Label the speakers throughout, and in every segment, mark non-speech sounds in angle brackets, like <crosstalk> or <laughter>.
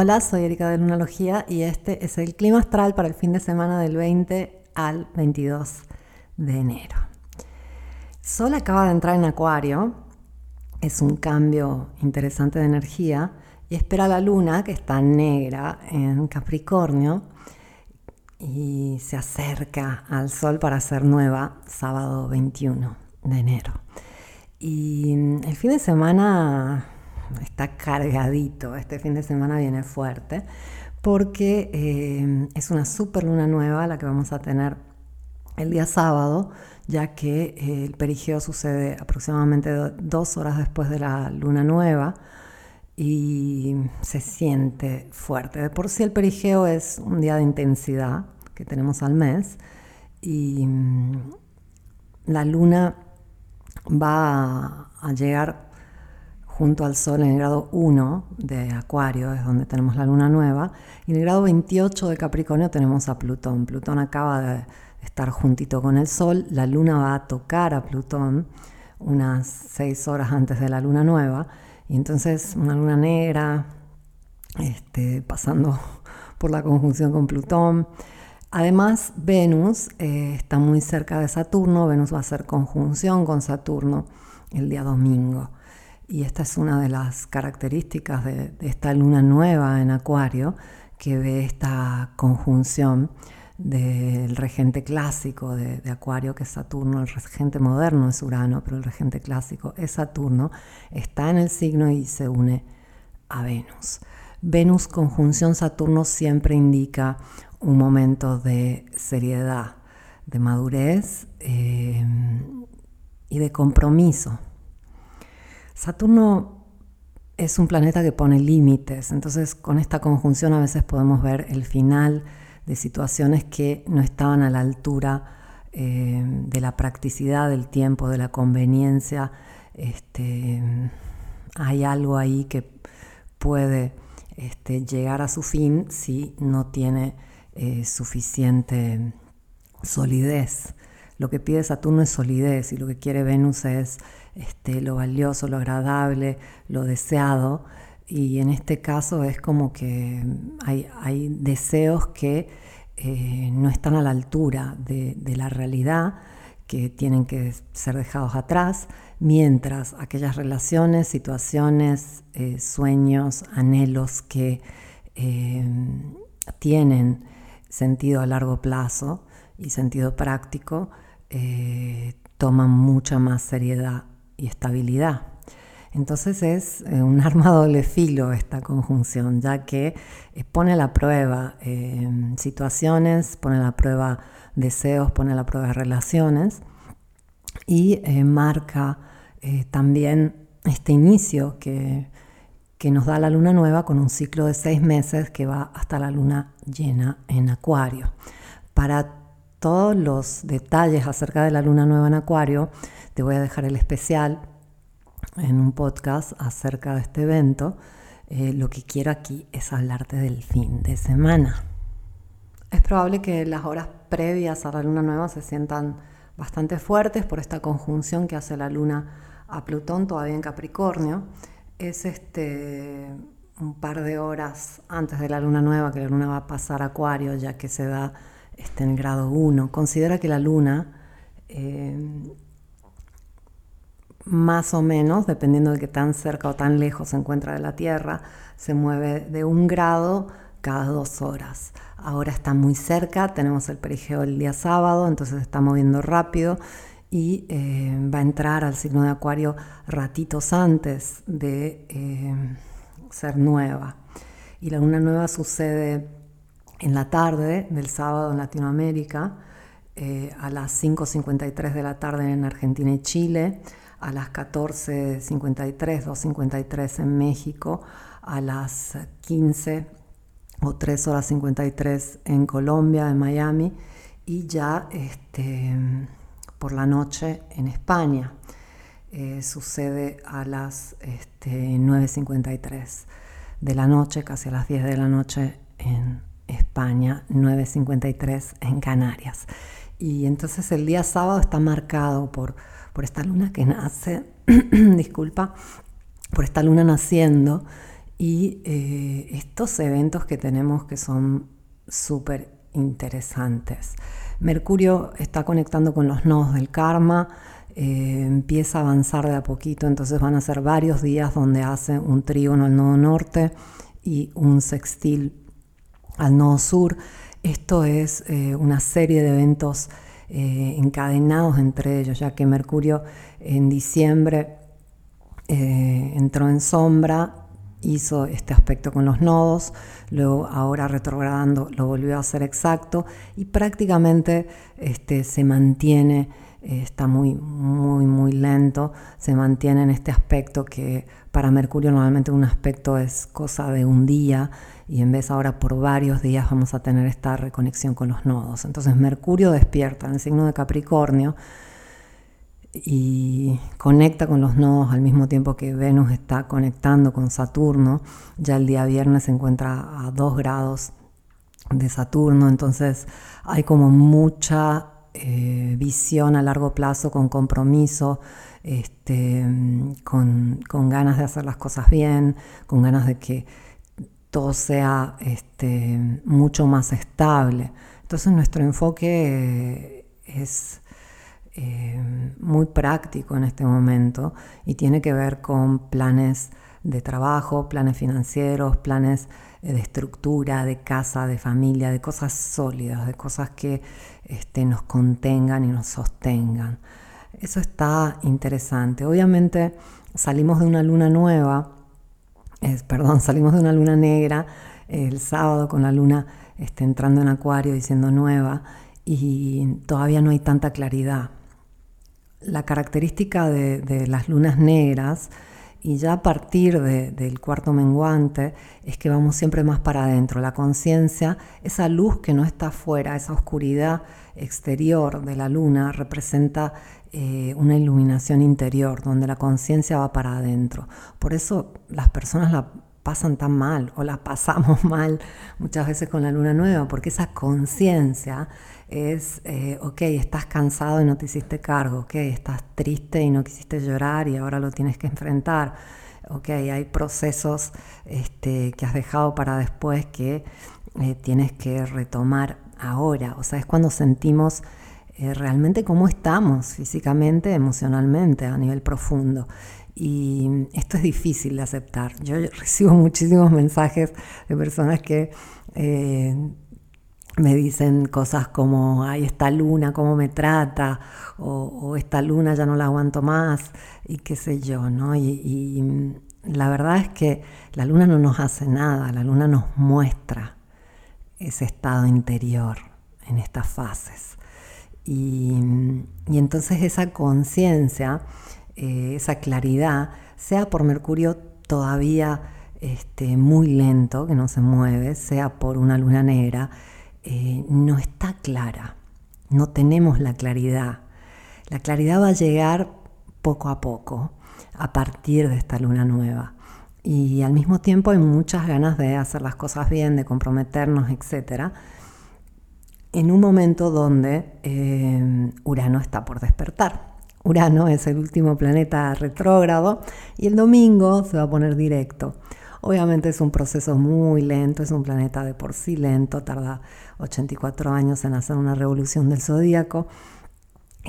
Speaker 1: Hola, soy Erika de Lunalogía y este es el clima astral para el fin de semana del 20 al 22 de enero. Sol acaba de entrar en Acuario, es un cambio interesante de energía y espera la luna que está negra en Capricornio y se acerca al Sol para ser nueva sábado 21 de enero. Y el fin de semana está cargadito, este fin de semana viene fuerte, porque eh, es una super luna nueva la que vamos a tener el día sábado, ya que eh, el perigeo sucede aproximadamente dos horas después de la luna nueva y se siente fuerte. De por sí el perigeo es un día de intensidad que tenemos al mes y mm, la luna va a llegar junto al Sol en el grado 1 de Acuario, es donde tenemos la luna nueva, y en el grado 28 de Capricornio tenemos a Plutón. Plutón acaba de estar juntito con el Sol, la luna va a tocar a Plutón unas 6 horas antes de la luna nueva, y entonces una luna negra, este, pasando <laughs> por la conjunción con Plutón. Además, Venus eh, está muy cerca de Saturno, Venus va a hacer conjunción con Saturno el día domingo. Y esta es una de las características de, esta luna nueva en Acuario, que ve esta conjunción del regente clásico de, Acuario, que es Saturno, el regente moderno es Urano, pero el regente clásico es Saturno, está en el signo y se une a Venus. Venus conjunción Saturno siempre indica un momento de seriedad, de madurez eh, y de compromiso Saturno es un planeta que pone límites, entonces con esta conjunción a veces podemos ver el final de situaciones que no estaban a la altura eh, de la practicidad del tiempo, de la conveniencia. Este, hay algo ahí que puede este, llegar a su fin si no tiene eh, suficiente solidez. Lo que pide Saturno es solidez y lo que quiere Venus es este, lo valioso, lo agradable, lo deseado. Y en este caso es como que hay, deseos que eh, no están a la altura de, la realidad, que tienen que ser dejados atrás, mientras aquellas relaciones, situaciones, eh, sueños, anhelos que eh, tienen sentido a largo plazo y sentido práctico, toman mucha más seriedad y estabilidad. Entonces es eh, un <laughs> arma doble filo esta conjunción, ya que eh, pone a la prueba eh, situaciones, pone a la prueba deseos, pone a la prueba relaciones y marca también este inicio que, que nos da la luna nueva con un ciclo de seis meses que va hasta la luna llena en Acuario. Para todos los detalles acerca de la luna nueva en Acuario, te voy a dejar el especial en un podcast acerca de este evento. Eh, lo que quiero aquí es hablarte del fin de semana. Es probable que las horas previas a la luna nueva se sientan bastante fuertes por esta conjunción que hace la luna a Plutón todavía en Capricornio. Es este un par de horas antes de la luna nueva que la luna va a pasar a Acuario, ya que se da este, en grado 1. Considera que la luna eh, más o menos, dependiendo de qué tan cerca o tan lejos se encuentra de la Tierra, se mueve de un grado cada dos horas. Ahora está muy cerca, tenemos el perigeo el día sábado, entonces está moviendo rápido y eh, va a entrar al signo de Acuario ratitos antes de eh, ser nueva. Y la luna nueva sucede en la tarde del sábado en Latinoamérica, eh, a las 5.53 de la tarde en Argentina y Chile, a las 14.53, 2.53 en México, a las 15 o 3 horas 53 en Colombia, en Miami, y ya este, por la noche en España. Eh, sucede a las este, 9.53 de la noche, casi a las 10 de la noche en España, 9.53 en Canarias. Y entonces el día sábado está marcado por por esta luna que nace, <clears throat> disculpa, por esta luna naciendo y eh, estos eventos que tenemos que son súper interesantes. Mercurio está conectando con los nodos del karma, eh, empieza a avanzar de a poquito, entonces van a ser varios días donde hace un trígono al nodo norte y un sextil al nodo sur. Esto es eh, una serie de eventos encadenados entre ellos, ya que Mercurio en diciembre entró en sombra hizo este aspecto con los nodos, luego ahora retrogradando lo volvió a hacer exacto y prácticamente este, se mantiene, eh, está muy, muy, muy lento, se mantiene en este aspecto que para Mercurio normalmente un aspecto es cosa de un día y en vez ahora por varios días vamos a tener esta reconexión con los nodos. Entonces Mercurio despierta en el signo de Capricornio y conecta con los nodos al mismo tiempo que Venus está conectando con Saturno. Ya el día viernes se encuentra a 2 grados de Saturno, entonces hay como mucha eh, visión a largo plazo, con compromiso, este, con, ganas de hacer las cosas bien, con ganas de que todo sea este, mucho más estable. Entonces nuestro enfoque es eh, muy práctico en este momento y tiene que ver con planes de trabajo, planes financieros, planes eh, de estructura, de casa, de familia, de cosas sólidas, de cosas que este, nos contengan y nos sostengan. Eso está interesante. Obviamente salimos de una luna nueva, perdón, <laughs> salimos de una luna negra el sábado con la luna este, entrando en acuario diciendo nueva y todavía no hay tanta claridad la característica de, las lunas negras y ya a partir del cuarto menguante es que vamos siempre más para adentro. La conciencia, esa luz que no está afuera, esa oscuridad exterior de la luna representa eh, una iluminación interior, donde la conciencia va para adentro. Por eso las personas la pasan tan mal o la pasamos <laughs> mal muchas veces con la luna nueva, porque esa conciencia es, eh, ok, estás cansado y no te hiciste cargo, ok, estás triste y no quisiste llorar y ahora lo tienes que enfrentar, ok, hay procesos este, que has dejado para después que eh, tienes que retomar ahora, o sea, es cuando sentimos eh, realmente cómo estamos físicamente, emocionalmente, a nivel profundo. Y esto es difícil de aceptar. Yo recibo <laughs> muchísimos mensajes de personas que me dicen cosas como, ay, esta luna, cómo me trata, o, esta luna ya no la aguanto más, y qué sé yo, ¿no? Y, mm, la verdad es que la luna no nos hace nada, la luna nos muestra ese estado interior en estas fases. Y, entonces esa conciencia, eh, esa claridad, sea por Mercurio todavía este, muy lento, que no se mueve, sea por una luna negra, eh, no está clara, no tenemos la claridad. La claridad va a llegar poco a poco, a partir de esta luna nueva. Y al mismo tiempo hay muchas ganas de hacer las cosas bien, de comprometernos, etc. En un momento donde eh, Urano está por despertar. Urano es el último planeta retrógrado y el domingo se va a poner directo. Obviamente es un proceso muy lento, es un planeta de por sí lento, tarda 84 años en hacer una revolución del zodíaco.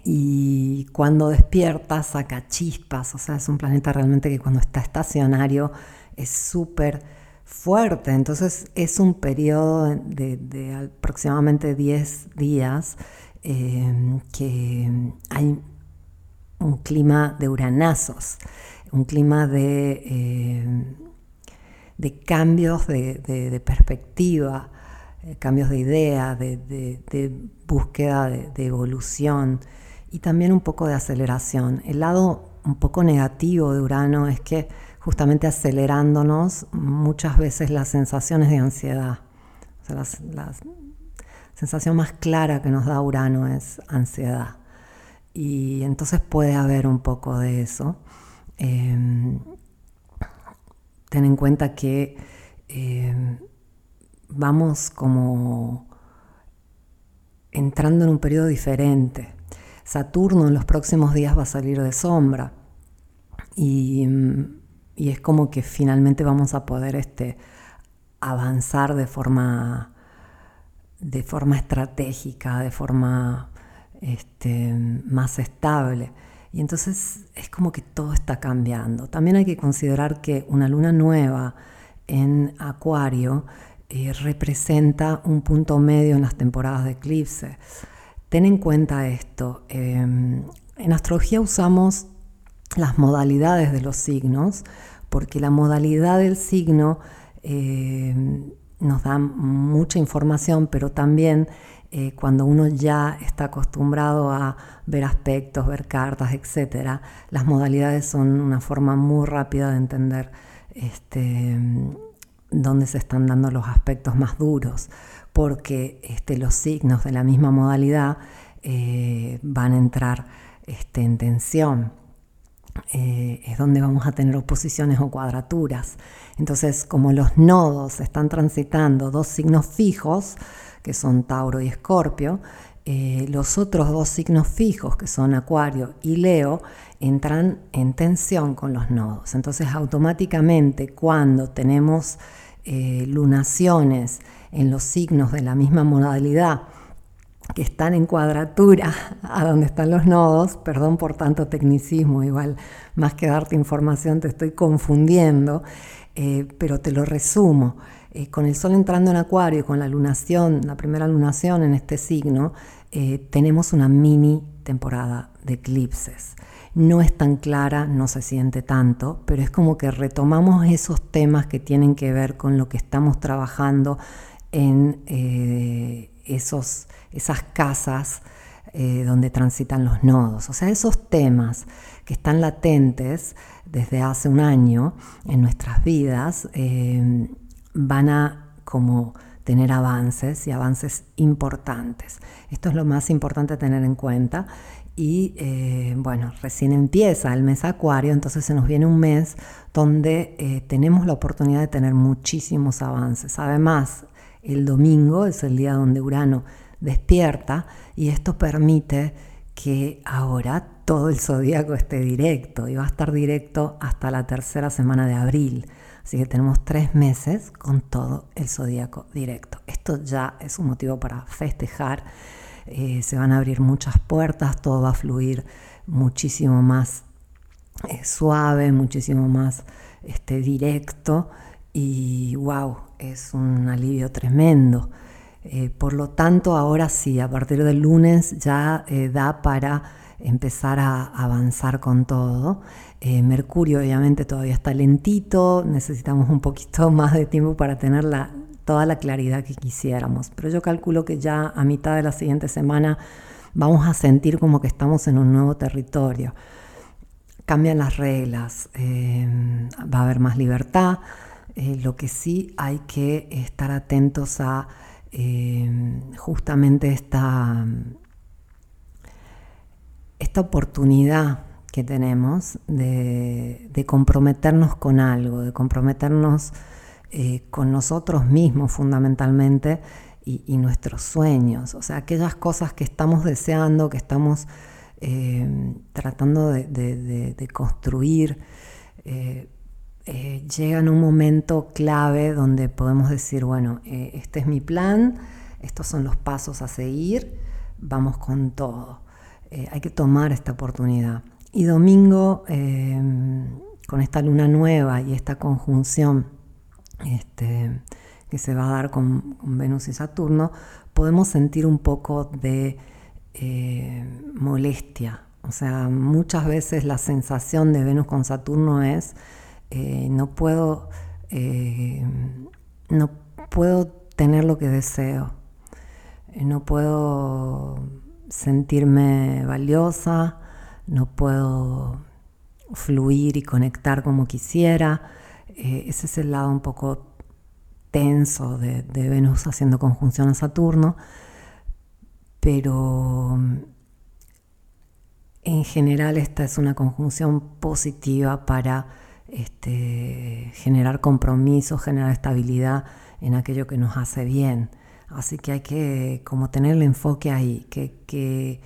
Speaker 1: Y cuando despierta saca chispas, o sea, es un planeta realmente que cuando está estacionario es súper fuerte. Entonces es un periodo de, aproximadamente 10 días eh, que hay un clima de uranazos, un clima de, eh, de cambios de perspectiva, eh, cambios de idea, de, búsqueda de, evolución y también un poco de aceleración. El lado un poco negativo de Urano es que justamente acelerándonos muchas veces las sensaciones de ansiedad. la sensación más clara que nos da Urano es ansiedad. Y entonces puede haber un poco de eso. Em, ten en cuenta que em, vamos como entrando en un periodo diferente. Saturno en los próximos días va a salir de sombra y, y es como que finalmente vamos a poder este, avanzar de forma, de forma estratégica, de forma este, más estable. Y entonces es como que todo está cambiando. También hay que considerar que una luna nueva en Acuario eh, representa un punto medio en las temporadas de eclipse. Ten en cuenta esto. Em, en astrología usamos las modalidades de los signos porque la modalidad del signo em, nos da mucha información, pero también eh, cuando uno ya está acostumbrado a ver aspectos, ver cartas, etc., las modalidades son una forma muy rápida de entender este, dónde se están dando los aspectos más duros, porque este, los signos de la misma modalidad eh, van a entrar este, en tensión. Eh, es donde vamos a tener oposiciones o cuadraturas. Entonces, como los nodos están transitando dos signos fijos, que son Tauro y Escorpio, eh, los otros dos signos fijos, que son Acuario y Leo, entran en tensión con los nodos. Entonces, automáticamente, cuando tenemos eh, lunaciones en los signos de la misma modalidad, que están en cuadratura a donde están los nodos, perdón por tanto tecnicismo, igual más que darte información te estoy confundiendo, eh, pero te lo resumo. Eh, con el Sol entrando en Acuario, con la lunación, la primera lunación en este signo, eh, tenemos una mini temporada de eclipses. No es tan clara, no se siente tanto, pero es como que retomamos esos temas que tienen que ver con lo que estamos trabajando en esos, esas casas donde transitan los nodos. O sea, esos temas que están latentes desde hace un año en nuestras vidas van a como tener avances y avances importantes. Esto es lo más importante tener en cuenta. Y eh, bueno, recién empieza el mes Acuario, entonces se nos viene un mes donde eh, tenemos la oportunidad de tener muchísimos avances. Además, el domingo es el día donde Urano despierta y esto permite que ahora todo el zodíaco esté directo y va a estar directo hasta la tercera semana de abril. Así que tenemos tres meses con todo el zodíaco directo. Esto ya es un motivo para festejar. Eh, se van a abrir muchas puertas, todo va a fluir muchísimo más eh, suave, muchísimo más este, directo y wow, es un alivio tremendo. Eh, por lo tanto, ahora sí, a partir del lunes ya da para empezar a avanzar con todo. Eh, Mercurio obviamente todavía está lentito, necesitamos un poquito <laughs> más de tiempo para tener toda la claridad que quisiéramos, pero yo calculo que ya a mitad de la siguiente semana vamos a sentir como que estamos en un nuevo territorio. Cambian las reglas, eh, va a haber más libertad, eh, lo que sí hay que estar atentos a justamente esta esta oportunidad que tenemos de, comprometernos con algo, de comprometernos eh, con nosotros mismos fundamentalmente y, nuestros sueños, o sea, aquellas cosas que estamos deseando, que estamos eh, tratando de, construir, eh, llegan un momento clave donde podemos decir, bueno, este es mi plan, estos son los pasos a seguir, vamos con todo. Eh, hay que tomar esta oportunidad. Y domingo, eh, con esta luna nueva y esta conjunción este, que se va a dar con, Venus y Saturno, podemos sentir un poco de eh, molestia. O sea, muchas veces la sensación de Venus con Saturno es, no puedo, no puedo tener lo que deseo, no puedo sentirme valiosa, no puedo fluir y conectar como quisiera. Eh, ese es el lado un poco tenso de, Venus haciendo conjunción a Saturno, pero en general esta es una conjunción positiva para este, generar compromiso, generar estabilidad en aquello que nos hace bien. Así que hay que como tener el enfoque ahí, que,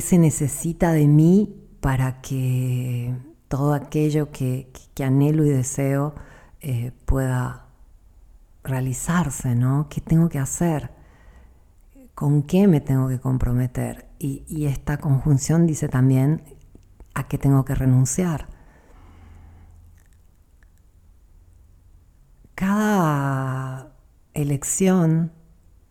Speaker 1: se necesita de mí para que todo aquello que, anhelo y deseo eh, pueda realizarse, ¿no? ¿Qué tengo que hacer? ¿Con qué me tengo que comprometer? y esta conjunción dice también a qué tengo que renunciar. Cada elección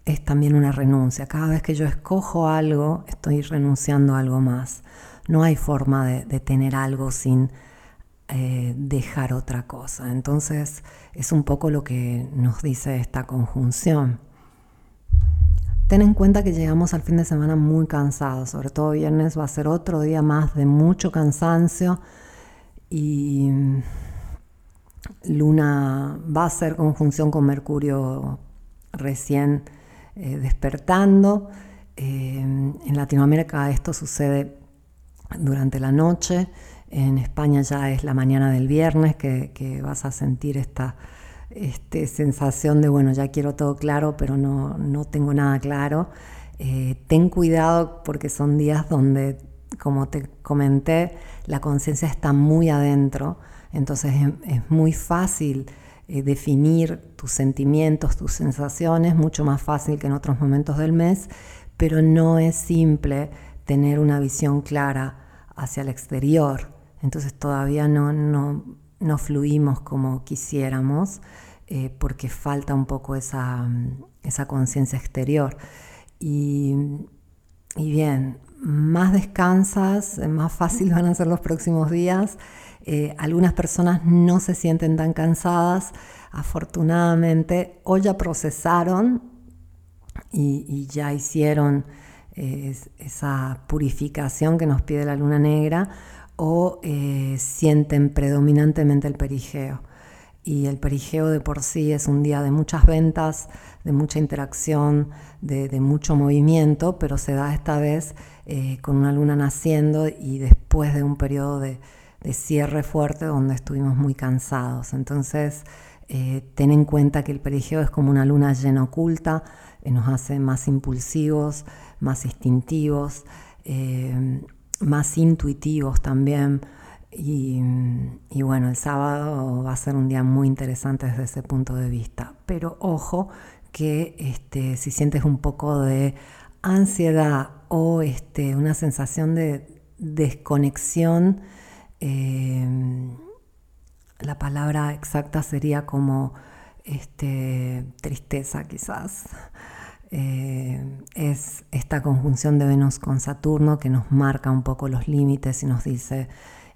Speaker 1: es también una renuncia. Cada vez que yo escojo algo, estoy renunciando a algo más. No hay forma de, tener algo sin eh, dejar otra cosa. Entonces es un poco lo que nos dice esta conjunción. Ten en cuenta que llegamos al fin de semana muy cansados, sobre todo viernes va a ser otro día más de mucho cansancio y Luna va a ser conjunción con Mercurio recién eh, despertando. Eh, en Latinoamérica esto sucede durante la noche, en España ya es la mañana del viernes que, vas a sentir esta este, sensación de, bueno, ya quiero todo claro, pero no, no tengo nada claro. Eh, ten cuidado porque son días donde, como te comenté, la conciencia está muy adentro entonces es, muy fácil eh, definir tus sentimientos, tus sensaciones, mucho más fácil que en otros momentos del mes, pero no es simple tener una visión clara hacia el exterior. Entonces todavía no, no, fluimos como quisiéramos eh, porque falta un poco esa, esa conciencia exterior. Y, y bien, más descansas, más fácil <laughs> van a ser los próximos días. Eh, algunas personas no se sienten tan cansadas, afortunadamente, o ya procesaron y, ya hicieron eh, esa purificación que nos pide la luna negra, o eh, sienten predominantemente el perigeo. Y el perigeo de por sí es un día de muchas ventas, de mucha interacción, de, mucho movimiento, pero se da esta vez con una luna naciendo y después de un periodo de, de cierre fuerte donde estuvimos muy cansados. Entonces, eh, ten en cuenta que el perigeo es como una luna llena oculta, eh, nos hace más impulsivos, más instintivos, eh, más intuitivos también. Y, bueno, el sábado va a ser un día muy interesante desde ese punto de vista. Pero ojo que este, si sientes un poco de ansiedad o este, una sensación de desconexión, Em, la palabra exacta sería como este, tristeza quizás. Eh, es esta conjunción de Venus con Saturno que nos marca un poco los límites y nos dice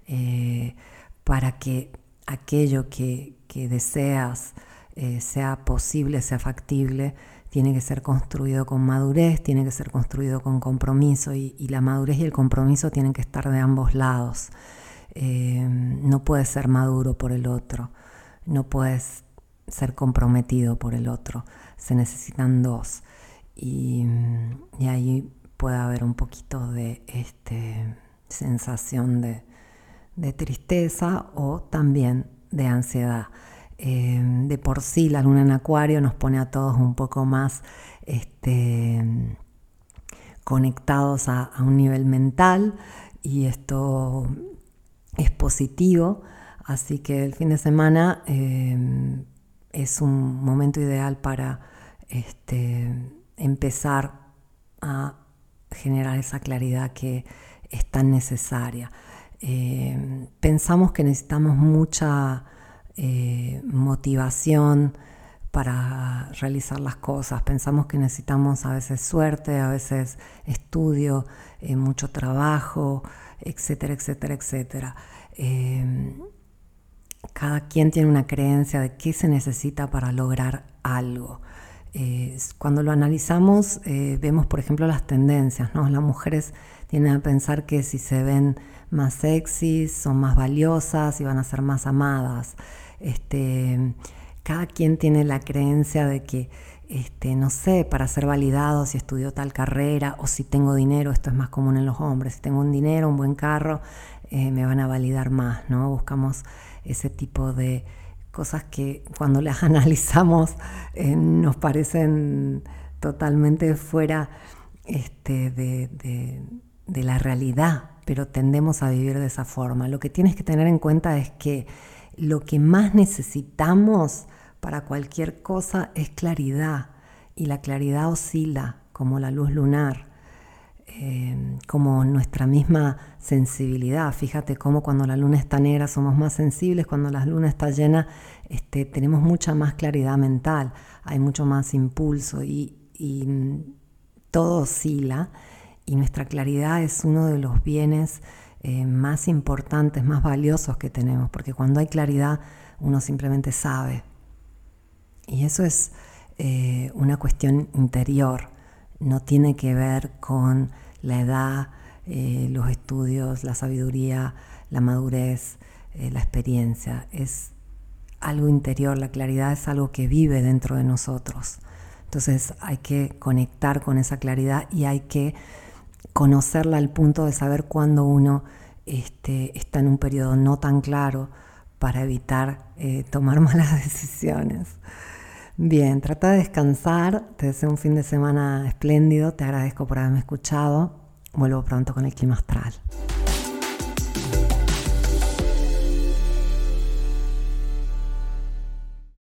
Speaker 1: eh, para que aquello que, deseas eh, sea posible, sea factible, tiene que ser construido con madurez, tiene que ser construido con compromiso y la madurez y el compromiso tienen que estar de ambos lados. Eh, no puedes ser maduro por el otro, no puedes ser comprometido por el otro, se necesitan dos. Y, ahí puede haber un poquito de este, sensación de, tristeza o también de ansiedad. Eh, de por sí la luna en acuario nos pone a todos un poco más este, conectados a, a, un nivel mental y esto es positivo, así que el fin de semana eh, es un momento ideal para este, empezar a generar esa claridad que es tan necesaria. Eh, pensamos que necesitamos mucha eh, motivación para realizar las cosas. Pensamos que necesitamos a veces suerte, a veces estudio, mucho trabajo, etcétera, etcétera, etcétera. Eh, cada quien tiene una creencia de qué se necesita para lograr algo. Cuando lo analizamos, eh, vemos, por ejemplo, las tendencias. ¿no? Las mujeres tienden a pensar que si se ven más sexys, son más valiosas y van a ser más amadas. Este, cada quien tiene la creencia de que este, no sé, para ser validado si estudió tal carrera o si tengo dinero, esto es más común en los hombres, si tengo un dinero, un buen carro, eh, me van a validar más, ¿no? Buscamos ese tipo de cosas que cuando las <laughs> analizamos eh, nos parecen totalmente fuera este, de, la realidad, pero tendemos a vivir de esa forma. Lo que tienes que tener en cuenta es que lo que más necesitamos para cualquier cosa es claridad y la claridad oscila como la luz lunar. Eh, como nuestra misma sensibilidad. Fíjate cómo cuando la luna está negra somos más sensibles, cuando la luna está llena este, tenemos mucha más claridad mental, hay mucho más impulso y, mm, todo oscila y nuestra claridad es uno de los bienes eh, más importantes, más valiosos que tenemos, porque cuando hay claridad uno simplemente sabe. Y eso es eh, una cuestión interior, no tiene que ver con la edad, eh, los estudios, la sabiduría, la madurez, la experiencia. Es algo interior, la claridad es algo que vive dentro de nosotros. Entonces hay que conectar con esa claridad y hay que conocerla al punto de saber cuándo uno este, está en un periodo no tan claro para evitar eh, tomar <laughs> malas decisiones. Bien, trata de descansar, te deseo un fin de semana espléndido, te agradezco por haberme escuchado, vuelvo pronto con el clima astral.